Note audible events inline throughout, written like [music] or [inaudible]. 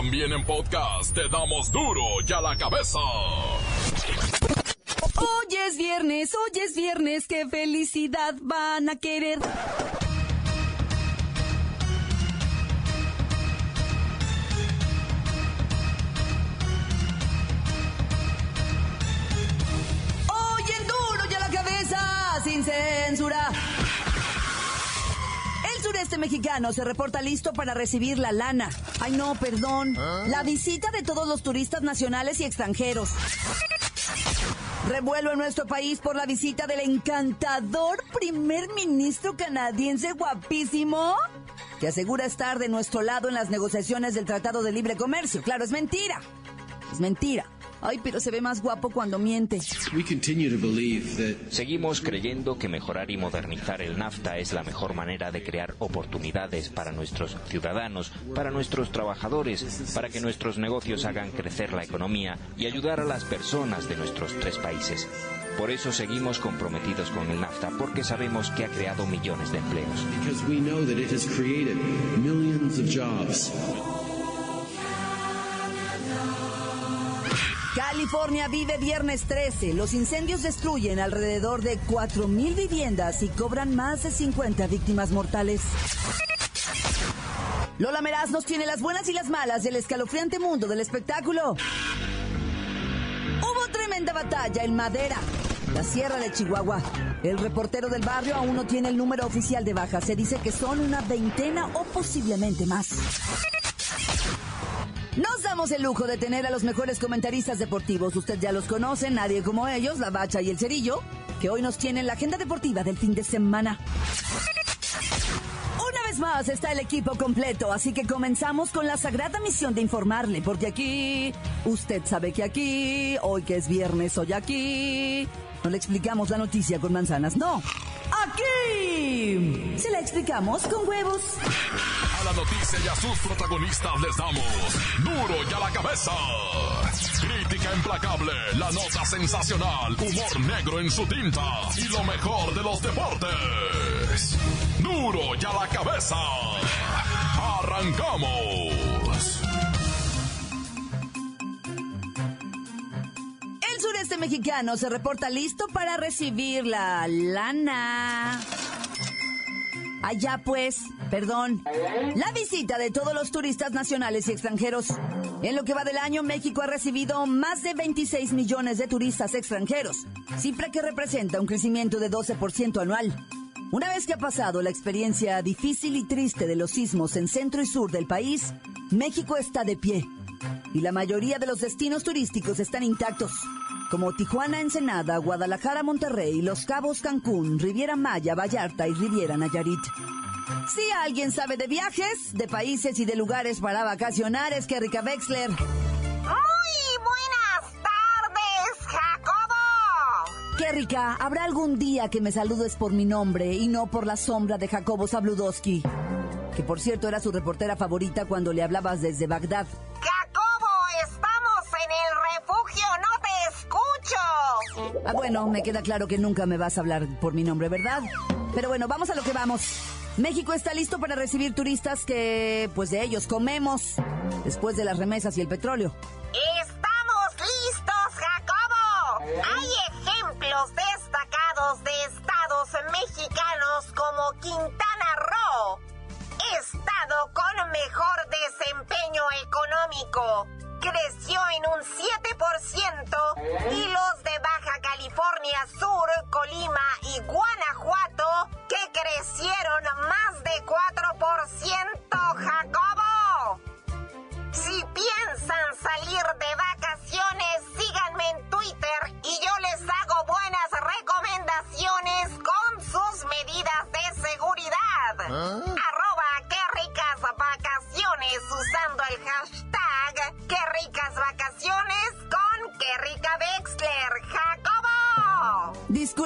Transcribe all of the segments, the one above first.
También en podcast te damos duro y a la cabeza. Hoy es viernes, hoy es viernes, qué felicidad van a querer. Sureste mexicano se reporta listo para recibir la lana. Ay no, perdón. La visita de todos los turistas nacionales y extranjeros. Revuelo en nuestro país por la visita del encantador primer ministro canadiense guapísimo que asegura estar de nuestro lado en las negociaciones del Tratado de Libre Comercio. Claro, es mentira. Es mentira. Ay, pero se ve más guapo cuando miente. Seguimos creyendo que mejorar y modernizar el NAFTA es la mejor manera de crear oportunidades para nuestros ciudadanos, para nuestros trabajadores, para que nuestros negocios hagan crecer la economía y ayudar a las personas de nuestros tres países. Por eso seguimos comprometidos con el NAFTA, porque sabemos que ha creado millones de empleos. California vive viernes 13. Los incendios destruyen alrededor de 4.000 viviendas y cobran más de 50 víctimas mortales. Lola Meraz nos tiene las buenas y las malas del escalofriante mundo del espectáculo. Hubo tremenda batalla en Madera, la Sierra de Chihuahua. El reportero del barrio aún no tiene el número oficial de bajas. Se dice que son una veintena o posiblemente más. Damos el lujo de tener a los mejores comentaristas deportivos. Usted ya los conoce, nadie como ellos, la Bacha y el Cerillo, que hoy nos tienen la agenda deportiva del fin de semana. Una vez más está el equipo completo, así que comenzamos con la sagrada misión de informarle, porque aquí, usted sabe que aquí, hoy que es viernes, hoy aquí, no le explicamos la noticia con manzanas, no. Aquí se la explicamos con huevos. La noticia y a sus protagonistas les damos duro y a la cabeza. Crítica implacable, la nota sensacional, humor negro en su tinta y lo mejor de los deportes. Duro y a la cabeza. Arrancamos. El sureste mexicano se reporta listo para recibir la lana. Allá pues, perdón, la visita de todos los turistas nacionales y extranjeros. En lo que va del año, México ha recibido más de 26 millones de turistas extranjeros, cifra que representa un crecimiento de 12% anual. Una vez que ha pasado la experiencia difícil y triste de los sismos en centro y sur del país, México está de pie. Y la mayoría de los destinos turísticos están intactos, como Tijuana, Ensenada, Guadalajara, Monterrey, Los Cabos, Cancún, Riviera Maya, Vallarta y Riviera Nayarit. Si alguien sabe de viajes, de países y de lugares para vacacionar, es que Erika Wexler. Muy buenas tardes, Jacobo. Que Rica, ¿habrá algún día que me saludes por mi nombre y no por la sombra de Jacobo Zabludowski? Que por cierto era su reportera favorita cuando le hablabas desde Bagdad. Jacobo, estamos en el refugio, no te escucho. Ah, bueno, me queda claro que nunca me vas a hablar por mi nombre, ¿verdad? Pero bueno, vamos a lo que vamos. México está listo para recibir turistas que, pues de ellos comemos, después de las remesas y el petróleo.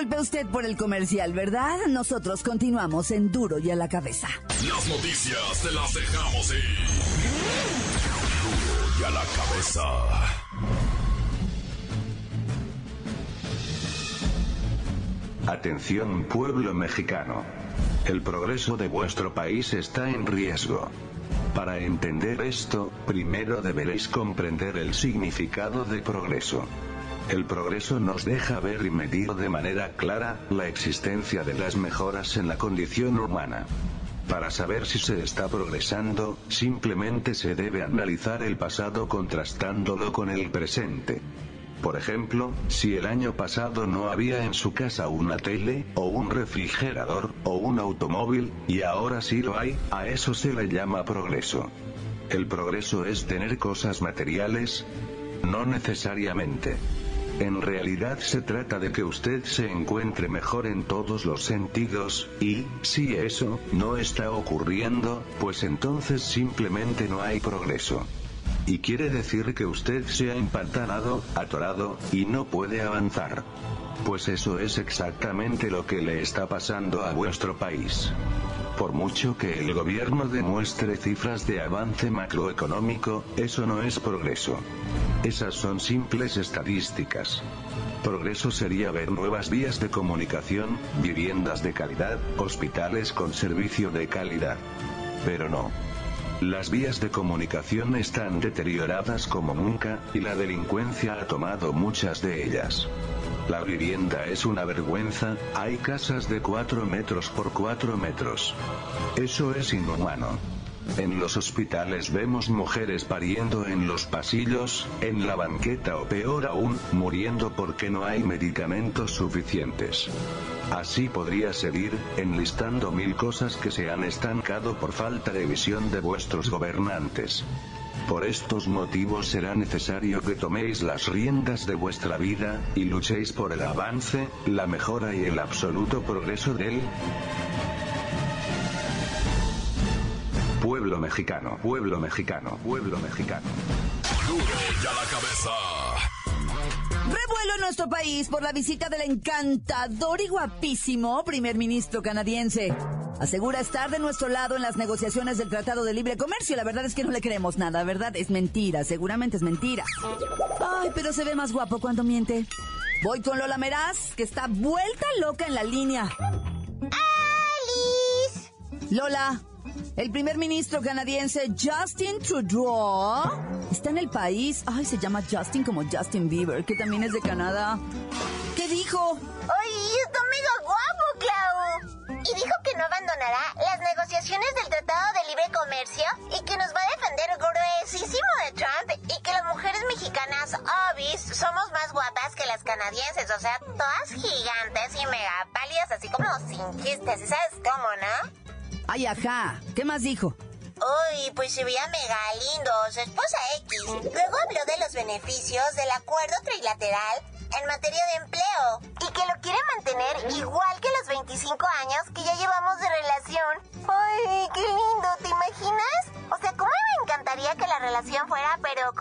Disculpe usted por el comercial, ¿verdad? Nosotros continuamos en Duro y a la cabeza. Las noticias te las dejamos ir. Duro y a la cabeza. Atención pueblo mexicano. El progreso de vuestro país está en riesgo. Para entender esto, primero deberéis comprender el significado de progreso. El progreso nos deja ver y medir de manera clara la existencia de las mejoras en la condición humana. Para saber si se está progresando, simplemente se debe analizar el pasado contrastándolo con el presente. Por ejemplo, si el año pasado no había en su casa una tele, o un refrigerador, o un automóvil, y ahora sí lo hay, a eso se le llama progreso. El progreso es tener cosas materiales, no necesariamente. En realidad se trata de que usted se encuentre mejor en todos los sentidos, y, si eso no está ocurriendo, pues entonces simplemente no hay progreso. Y quiere decir que usted se ha empantanado, atorado, y no puede avanzar. Pues eso es exactamente lo que le está pasando a vuestro país. Por mucho que el gobierno demuestre cifras de avance macroeconómico, eso no es progreso. Esas son simples estadísticas. Progreso sería ver nuevas vías de comunicación, viviendas de calidad, hospitales con servicio de calidad. Pero no. Las vías de comunicación están deterioradas como nunca, y la delincuencia ha tomado muchas de ellas. La vivienda es una vergüenza, hay casas de 4 metros por 4 metros. Eso es inhumano. En los hospitales vemos mujeres pariendo en los pasillos, en la banqueta o peor aún, muriendo porque no hay medicamentos suficientes. Así podría seguir, enlistando mil cosas que se han estancado por falta de visión de vuestros gobernantes. Por estos motivos será necesario que toméis las riendas de vuestra vida, y luchéis por el avance, la mejora y el absoluto progreso del pueblo mexicano, pueblo mexicano, pueblo mexicano. Duro ya la cabeza. Revuelo en nuestro país por la visita del encantador y guapísimo primer ministro canadiense. Asegura estar de nuestro lado en las negociaciones del Tratado de Libre Comercio. La verdad es que no le creemos nada, ¿verdad? Es mentira, seguramente es mentira. Ay, pero se ve más guapo cuando miente. Voy con Lola Meraz, que está vuelta loca en la línea. ¡Alice! Lola, el primer ministro canadiense Justin Trudeau está en el país. Ay, se llama Justin como Justin Bieber, que también es de Canadá. ¿Qué dijo? ¡Ay, está que no abandonará las negociaciones del Tratado de Libre Comercio y que nos va a defender gruesísimo de Trump y que las mujeres mexicanas, obis, somos más guapas que las canadienses, o sea, todas gigantes y mega pálidas, así como sin chistes, ¿y sabes cómo, no? Ay, ajá. ¿Qué más dijo? Uy, pues se veía mega lindo, su esposa X. Luego habló de los beneficios del acuerdo trilateral en materia de empleo y que lo quiere mantener igual que los 25 años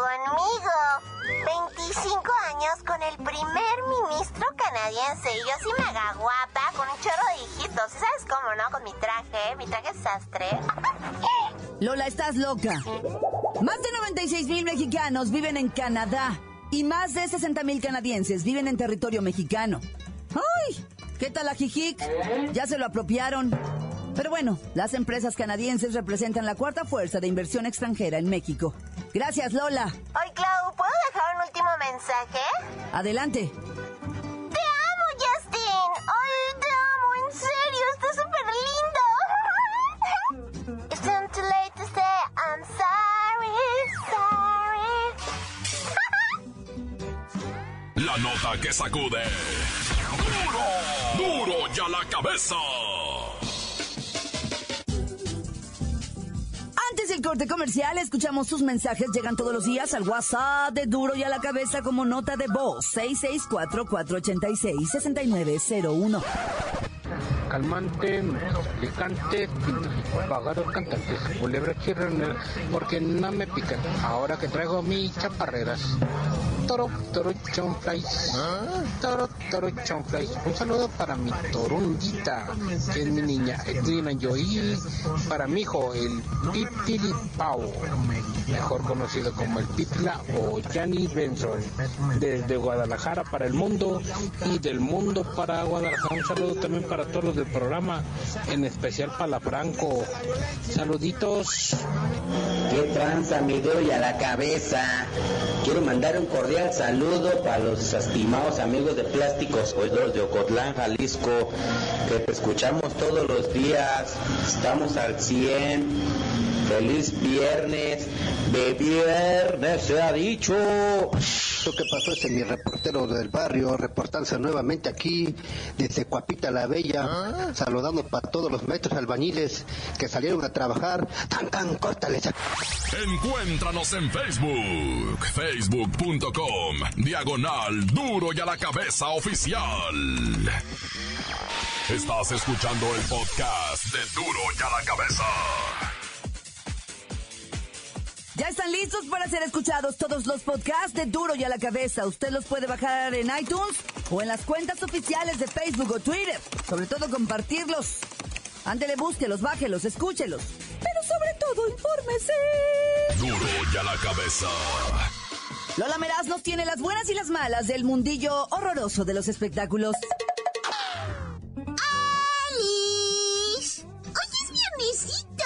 conmigo? 25 años con el primer ministro canadiense y yo sí mega guapa con un chorro de hijitos. ¿Sabes cómo, no? Con mi traje, mi traje sastre. Lola, estás loca. Más de 96 mil mexicanos viven en Canadá y más de 60 mil canadienses viven en territorio mexicano. ¡Ay! ¿Qué tal la Jijic? Ya se lo apropiaron. Pero bueno, las empresas canadienses representan la cuarta fuerza de inversión extranjera en México. Gracias, Lola. Ay, Clau, ¿puedo dejar un último mensaje? Adelante. ¡Te amo, Justin! ¡Ay, te amo! ¡En serio! ¡Está súper lindo! [laughs] It's not too late to say I'm sorry, sorry. [laughs] La nota que sacude. ¡Duro! ¡Duro ya la cabeza! Corte comercial, escuchamos sus mensajes. Llegan todos los días al WhatsApp de Duro y a la cabeza como nota de voz. 664-486-6901. calmante, picante, pagados cantantes, culebra chirronera, porque no me pican, ahora que traigo mis chaparreras. toro, toro, chonflies. Toro, Un saludo para mi torundita, que es mi niña Edwina Joy. Para mi hijo, el Pipilipao, mejor conocido como el Pitla o Yanni Benson. Desde Guadalajara para el mundo y del mundo para Guadalajara. Un saludo también para todos los del programa, en especial para la Franco. Saluditos. ¿Qué tranza, mi y a la cabeza? Quiero mandar un cordial saludo para los estimados amigos de Plásticos Oidores de Ocotlán, Jalisco, que te escuchamos todos los días. Estamos al 100. Feliz viernes. De viernes se ha dicho. Lo que pasó es mi reportero del barrio, reportándose nuevamente aquí desde Cuapita la Bella, saludando para todos los maestros albañiles que salieron a trabajar. Tan, tan, córtales. Encuéntranos en Facebook, facebook.com, diagonal duro y a la cabeza oficial. Estás escuchando el podcast de duro y a la cabeza. Ya están listos para ser escuchados todos los podcasts de Duro y a la cabeza. Usted los puede bajar en iTunes o en las cuentas oficiales de Facebook o Twitter. Sobre todo compartirlos. Ándele, búsquelos, bájelos, escúchelos. Pero sobre todo, infórmese. Duro y a la cabeza. Lola Meraz nos tiene las buenas y las malas del mundillo horroroso de los espectáculos. ¡Alice! ¡Hoy es viernesito!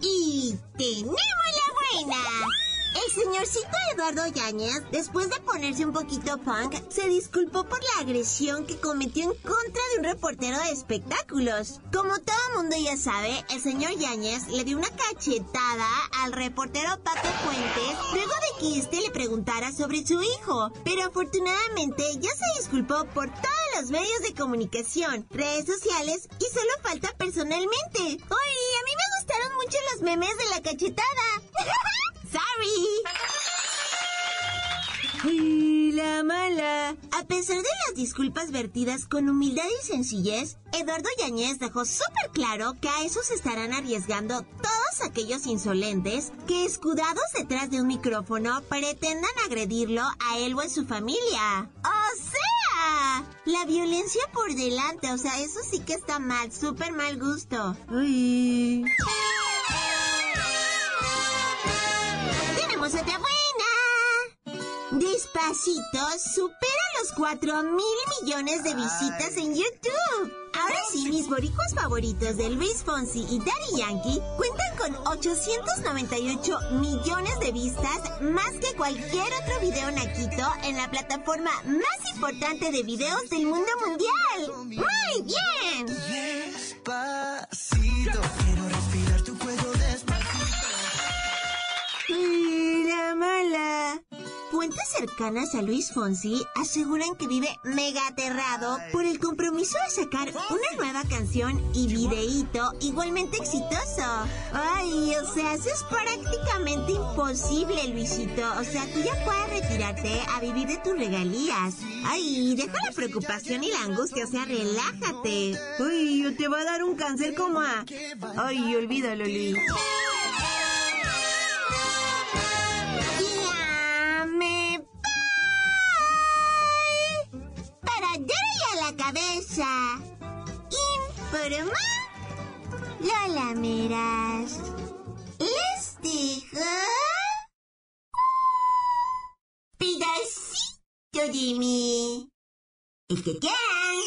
Y tenemos señorcito Eduardo Yáñez, después de ponerse un poquito punk, se disculpó por la agresión que cometió en contra de un reportero de espectáculos. Como todo mundo ya sabe, el señor Yáñez le dio una cachetada al reportero Paco Fuentes luego de que este le preguntara sobre su hijo. Pero afortunadamente ya se disculpó por todos los medios de comunicación, redes sociales y solo falta personalmente. ¡Uy! A mí me gustaron mucho los memes de la cachetada. [laughs] Sorry. Y la mala. A pesar de las disculpas vertidas con humildad y sencillez, Eduardo Yañez dejó súper claro que a eso se estarán arriesgando todos aquellos insolentes que, escudados detrás de un micrófono, pretendan agredirlo a él o a su familia. ¡O sea! La violencia por delante, o sea, eso sí que está mal, súper mal gusto. Uy. Despacito supera los 4 mil millones de visitas en YouTube. Ahora sí, mis boricuas favoritos de Luis Fonsi y Daddy Yankee cuentan con 898 millones de vistas, más que cualquier otro video naquito en la plataforma más importante de videos del mundo mundial. ¡Muy bien! Fuentes cercanas a Luis Fonsi aseguran que vive mega aterrado por el compromiso de sacar una nueva canción y videíto igualmente exitoso. Ay, o sea, eso es prácticamente imposible, Luisito. O sea, tú ya puedes retirarte a vivir de tus regalías. Ay, deja la preocupación y la angustia, o sea, relájate. Uy, te va a dar un cáncer como a... Ay, olvídalo, Luis. Cabeza. Informa Lola Meras. Les dejo pedacito de mí. El que quieran.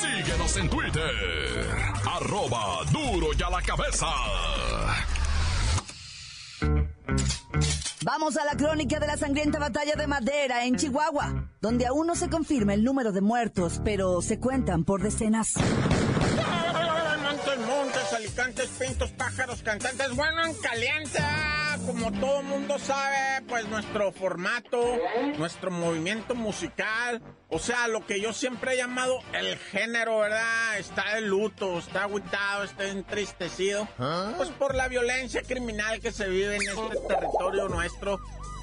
Síguenos en Twitter. Arroba duro y a la cabeza. Vamos a la crónica de la sangrienta batalla de Madera en Chihuahua, donde aún no se confirma el número de muertos, pero se cuentan por decenas. Alicantes, pintos, pájaros, cantantes. Bueno, en caliente, como todo mundo sabe, pues nuestro formato, nuestro movimiento musical, o sea, lo que yo siempre he llamado el género, ¿verdad? Está de luto, está agüitado, está entristecido, pues por la violencia criminal que se vive en este territorio nuestro,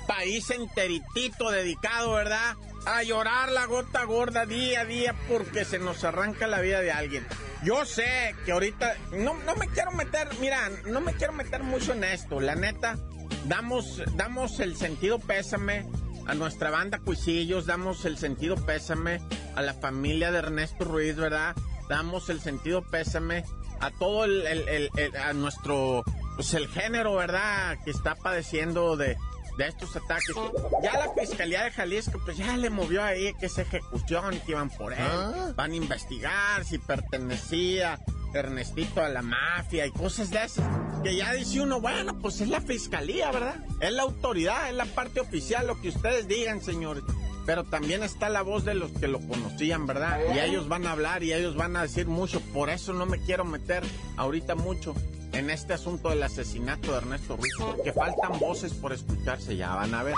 país enteritito dedicado, ¿verdad? A llorar la gota gorda día a día porque se nos arranca la vida de alguien. Yo sé que ahorita no, no me quiero meter, mira, no me quiero meter mucho en esto, la neta. damos, damos el sentido pésame a nuestra banda Cuisillos, damos el sentido pésame a la familia de Ernesto Ruiz, ¿verdad? Damos el sentido pésame a todo el, el- el- el- a nuestro, pues el género, ¿verdad? Que está padeciendo de, de estos ataques. Ya la Fiscalía de Jalisco, pues ya le movió ahí que es ejecución, que iban por él. Van a investigar si pertenecía Ernestito a la mafia y cosas de esas. Que ya dice uno, bueno, pues es la Fiscalía, ¿verdad? Es la autoridad, es la parte oficial, lo que ustedes digan, señores. Pero también está la voz de los que lo conocían, ¿verdad? Y ellos van a hablar y ellos van a decir mucho. Por eso no me quiero meter ahorita mucho en este asunto del asesinato de Ernesto Ruiz. Porque faltan voces por escucharse, ya van a ver.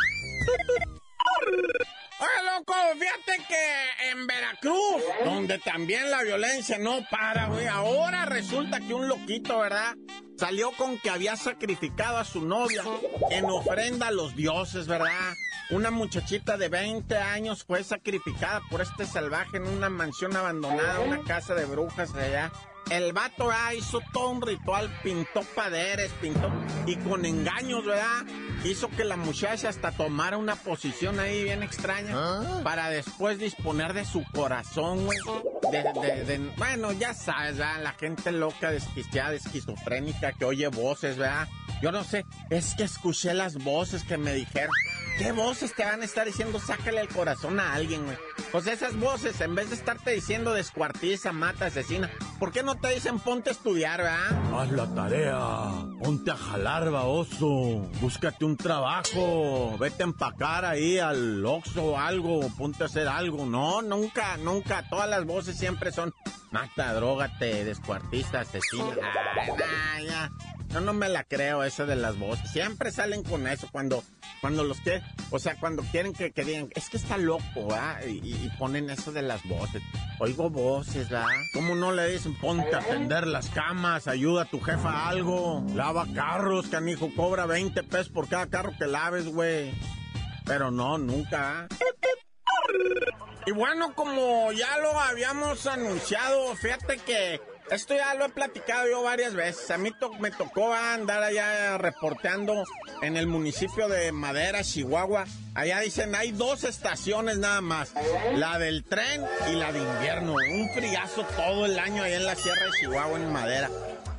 Oye, loco, fíjate que en Veracruz, donde también la violencia no para, güey, ahora resulta que un loquito, ¿verdad? Salió con que había sacrificado a su novia en ofrenda a los dioses, ¿verdad? Una muchachita de 20 años fue sacrificada por este salvaje en una mansión abandonada, una casa de brujas allá. El vato ah, hizo todo un ritual, pintó paderes, pintó y con engaños, ¿verdad? Hizo que la muchacha hasta tomara una posición ahí bien extraña para después disponer de su corazón, güey. De, de- de- bueno, ya sabes, ¿verdad? La gente loca, desquiciada, esquizofrénica que oye voces, ¿verdad? Yo no sé, es que escuché las voces que me dijeron. ¿Qué voces te van a estar diciendo sácale el corazón a alguien, güey? Pues esas voces, en vez de estarte diciendo descuartiza, mata, asesina, ¿por qué no te dicen ponte a estudiar, verdad? Haz la tarea, ponte a jalar, baboso, búscate un trabajo, vete a empacar ahí al Oxxo o algo, ponte a hacer algo. No, nunca, nunca, todas las voces siempre son mata, drogate, descuartiza, asesina. Ay, nah, ya. Yo no me la creo esa de las voces. Siempre salen con eso cuando, cuando los que, o sea, cuando quieren que, que digan, es que está loco, ¿verdad? Y, ponen eso de las voces. Oigo voces, ¿verdad? ¿Cómo no le dicen, ponte a tender las camas, ayuda a tu jefa a algo, lava carros, canijo, cobra 20 pesos por cada carro que laves, güey? Pero no, nunca. Y bueno, como ya lo habíamos anunciado, fíjate que esto ya lo he platicado yo varias veces. A mí me tocó andar allá reporteando en el municipio de Madera, Chihuahua. Allá dicen, hay dos estaciones nada más. La del tren y la de invierno. Un friazo todo el año allá en la Sierra de Chihuahua, en Madera.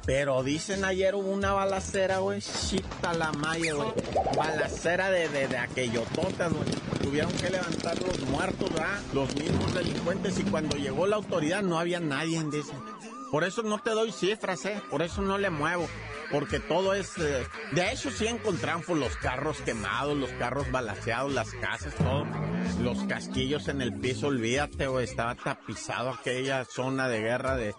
Pero dicen ayer hubo una balacera, güey. Chita la maya, güey. Balacera de, de, de aquellototas, güey. Tuvieron que levantar los muertos, ¿verdad? Los mismos delincuentes. Y cuando llegó la autoridad no había nadie, dicen. Por eso no te doy cifras, ¿eh? Por eso no le muevo. Porque todo es... eh, De hecho, sí encontraron pues, los carros quemados, los carros balaceados, las casas, todo. Los casquillos en el piso, olvídate, güey. Estaba tapizado aquella zona de guerra de,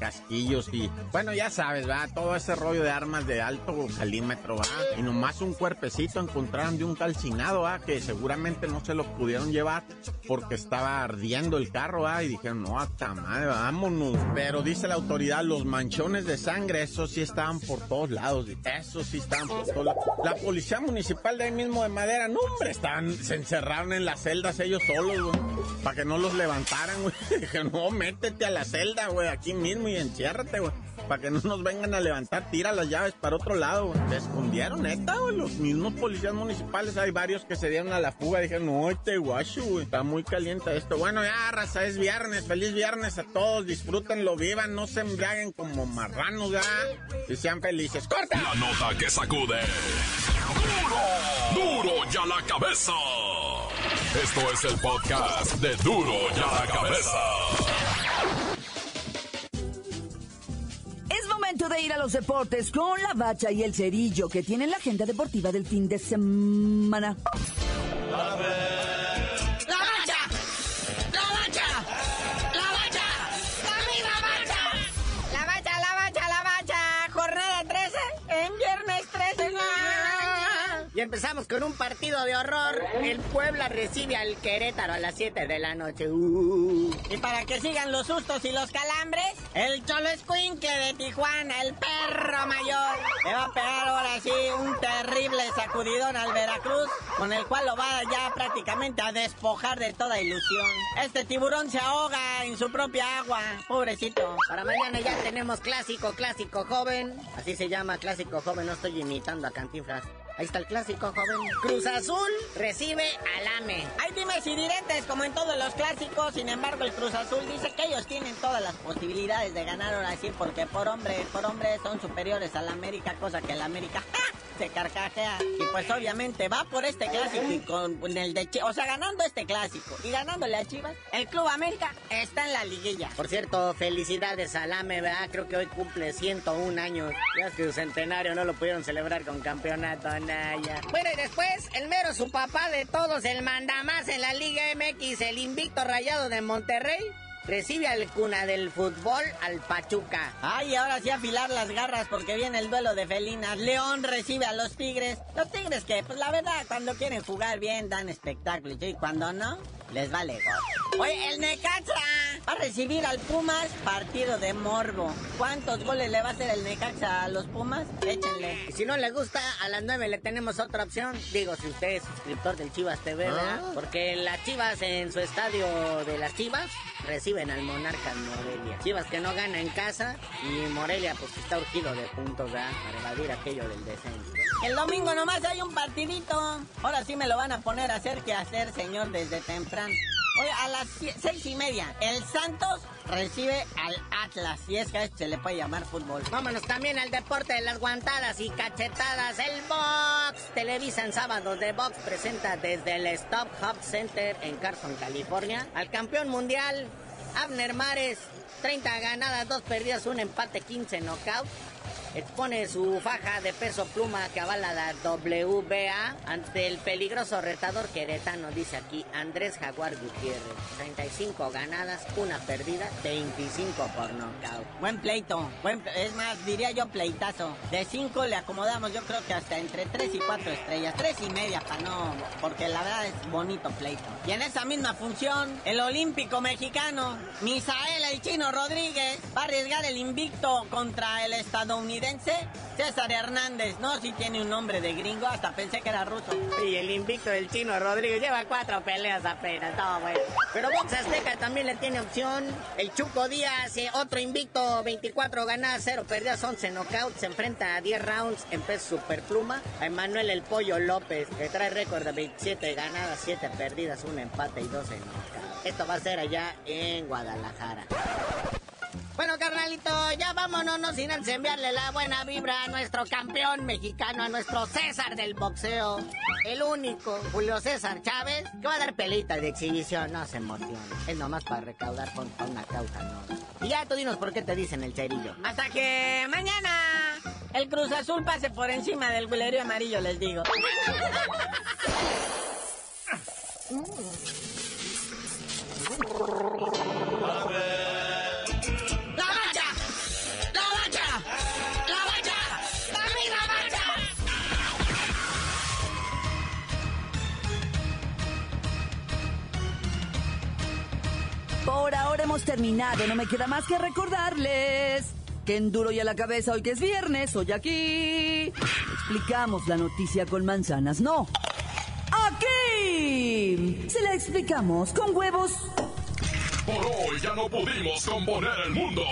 casquillos y... Bueno, ya sabes, ¿verdad? Todo ese rollo de armas de alto calímetro, ¿verdad? Y nomás un cuerpecito encontraron de un calcinado, ¿verdad? Que seguramente no se lo pudieron llevar porque estaba ardiendo el carro, ¿verdad? Y dijeron, no, hasta madre, vámonos. Pero dice la autoridad, los manchones de sangre, esos sí estaban por todos lados. Esos sí estaban por todos lados. La policía municipal de ahí mismo de Madera, no, hombre, estaban, se encerraron en las celdas ellos solos, güey. Para que no los levantaran, güey. [laughs] Dije, no, métete a la celda, güey, aquí mismo y enciérrate, güey. Para que no nos vengan a levantar, tira las llaves para otro lado. Se escondieron, neta. Los mismos policías municipales, hay varios que se dieron a la fuga. Dijeron, no, este guacho. Está muy caliente esto. Bueno, ya, raza, es viernes. Feliz viernes a todos. Disfrútenlo, vivan, no se embriaguen como marranos, ya. Y sean felices. ¡Corta! La nota que sacude. ¡Duro! ¡Duro ya la cabeza! Esto es el podcast de Duro ya la cabeza. De ir a los deportes con la bacha y el cerillo que tienen la agenda deportiva del fin de semana. Empezamos con un partido de horror. El Puebla recibe al Querétaro a las 7 de la noche. Uh. Y para que sigan los sustos y los calambres, el Cholo Escuincle de Tijuana, el perro mayor, le va a pegar ahora sí un terrible sacudidón al Veracruz, con el cual lo va ya prácticamente a despojar de toda ilusión. Este tiburón se ahoga en su propia agua, pobrecito. Para mañana ya tenemos clásico, clásico joven. Así se llama clásico joven, no estoy imitando a Cantinflas. Ahí está el clásico, joven. Cruz Azul recibe al AME. Hay dimes y diretes como en todos los clásicos, sin embargo el Cruz Azul dice que ellos tienen todas las posibilidades de ganar ahora sí, porque por hombre, por hombre son superiores al América, cosa que el América [laughs] se carcajea. Y pues obviamente va por este clásico y con el de Chivas, o sea, ganando este clásico y ganándole a Chivas, el Club América está en la liguilla. Por cierto, felicidades al AME, ¿verdad? Creo que hoy cumple 101 años. Ya es que su centenario no lo pudieron celebrar con campeonato, Bueno, y después, el mero su papá de todos, el mandamás en la Liga MX, el invicto rayado de Monterrey, recibe al cuna del fútbol al Pachuca. Ay, ahora sí afilar las garras porque viene el duelo de felinas. León recibe a los Tigres. Los Tigres que, pues la verdad, cuando quieren jugar bien dan espectáculo y cuando no, les vale. Oye, el Necaxa va a recibir al Pumas partido de morbo. ¿Cuántos goles le va a hacer el Necaxa a los Pumas? Échenle. Y si no le gusta, a las 9 le tenemos otra opción. Digo, si usted es suscriptor del Chivas TV, ¿verdad? Porque las Chivas en su estadio de las Chivas reciben al Monarca Morelia. Chivas que no gana en casa y Morelia pues está urgido de puntos ¿verdad? para evadir aquello del descenso. El domingo nomás hay un partidito. Ahora sí me lo van a poner a hacer que hacer, señor, desde temprano. Hoy a las seis y media, el Santos recibe al Atlas. Y es que a esto se le puede llamar fútbol. Vámonos también al deporte de las guantadas y cachetadas. El box. Televisa en sábados de box presenta desde el Stop Hub Center en Carson, California, al campeón mundial Abner Mares. 30 ganadas, 2 perdidas, un empate, 15 knockouts expone su faja de peso pluma que avala la WBA ante el peligroso retador queretano, dice aquí Andrés Jaguar Gutiérrez. 35 ganadas, una perdida, 25 por nocaut. Buen pleito, buen, es más, diría yo pleitazo. De 5 le acomodamos, yo creo que hasta entre 3 y 4 estrellas, 3 y media para no, porque la verdad es bonito pleito. Y en esa misma función, el olímpico mexicano, Misael el Chino Rodríguez, va a arriesgar el invicto contra el estadounidense César Hernández. No, si tiene un nombre de gringo, hasta pensé que era ruso. Y el invicto del Chino Rodríguez lleva cuatro peleas apenas, estaba bueno. Pero Box Azteca también le tiene opción. El Chuco Díaz, eh, otro invicto, 24 ganadas, 0 perdidas, 11 knockouts. Se enfrenta a 10 rounds en peso superpluma. A Emanuel El Pollo López, que trae récord de 27 ganadas, 7 perdidas, un empate y 12 knockouts. Esto va a ser allá en Guadalajara. Bueno, carnalito, ya vámonos, no sin antes enviarle la buena vibra a nuestro campeón mexicano, a nuestro César del boxeo. El único, Julio César Chávez, que va a dar pelita de exhibición, no se emocione. Es nomás para recaudar con una causa, no. Y ya tú dinos por qué te dicen el cerillo. Hasta que mañana el Cruz Azul pase por encima del gulerio amarillo, les digo. [laughs] Hemos terminado, no me queda más que recordarles que en duro y a la cabeza hoy que es viernes, hoy aquí explicamos la noticia con manzanas, no. Aquí se la explicamos con huevos. Por hoy ya no pudimos componer el mundo.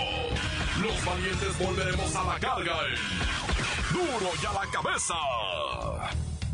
Los valientes volveremos a la carga. en Duro y a la cabeza.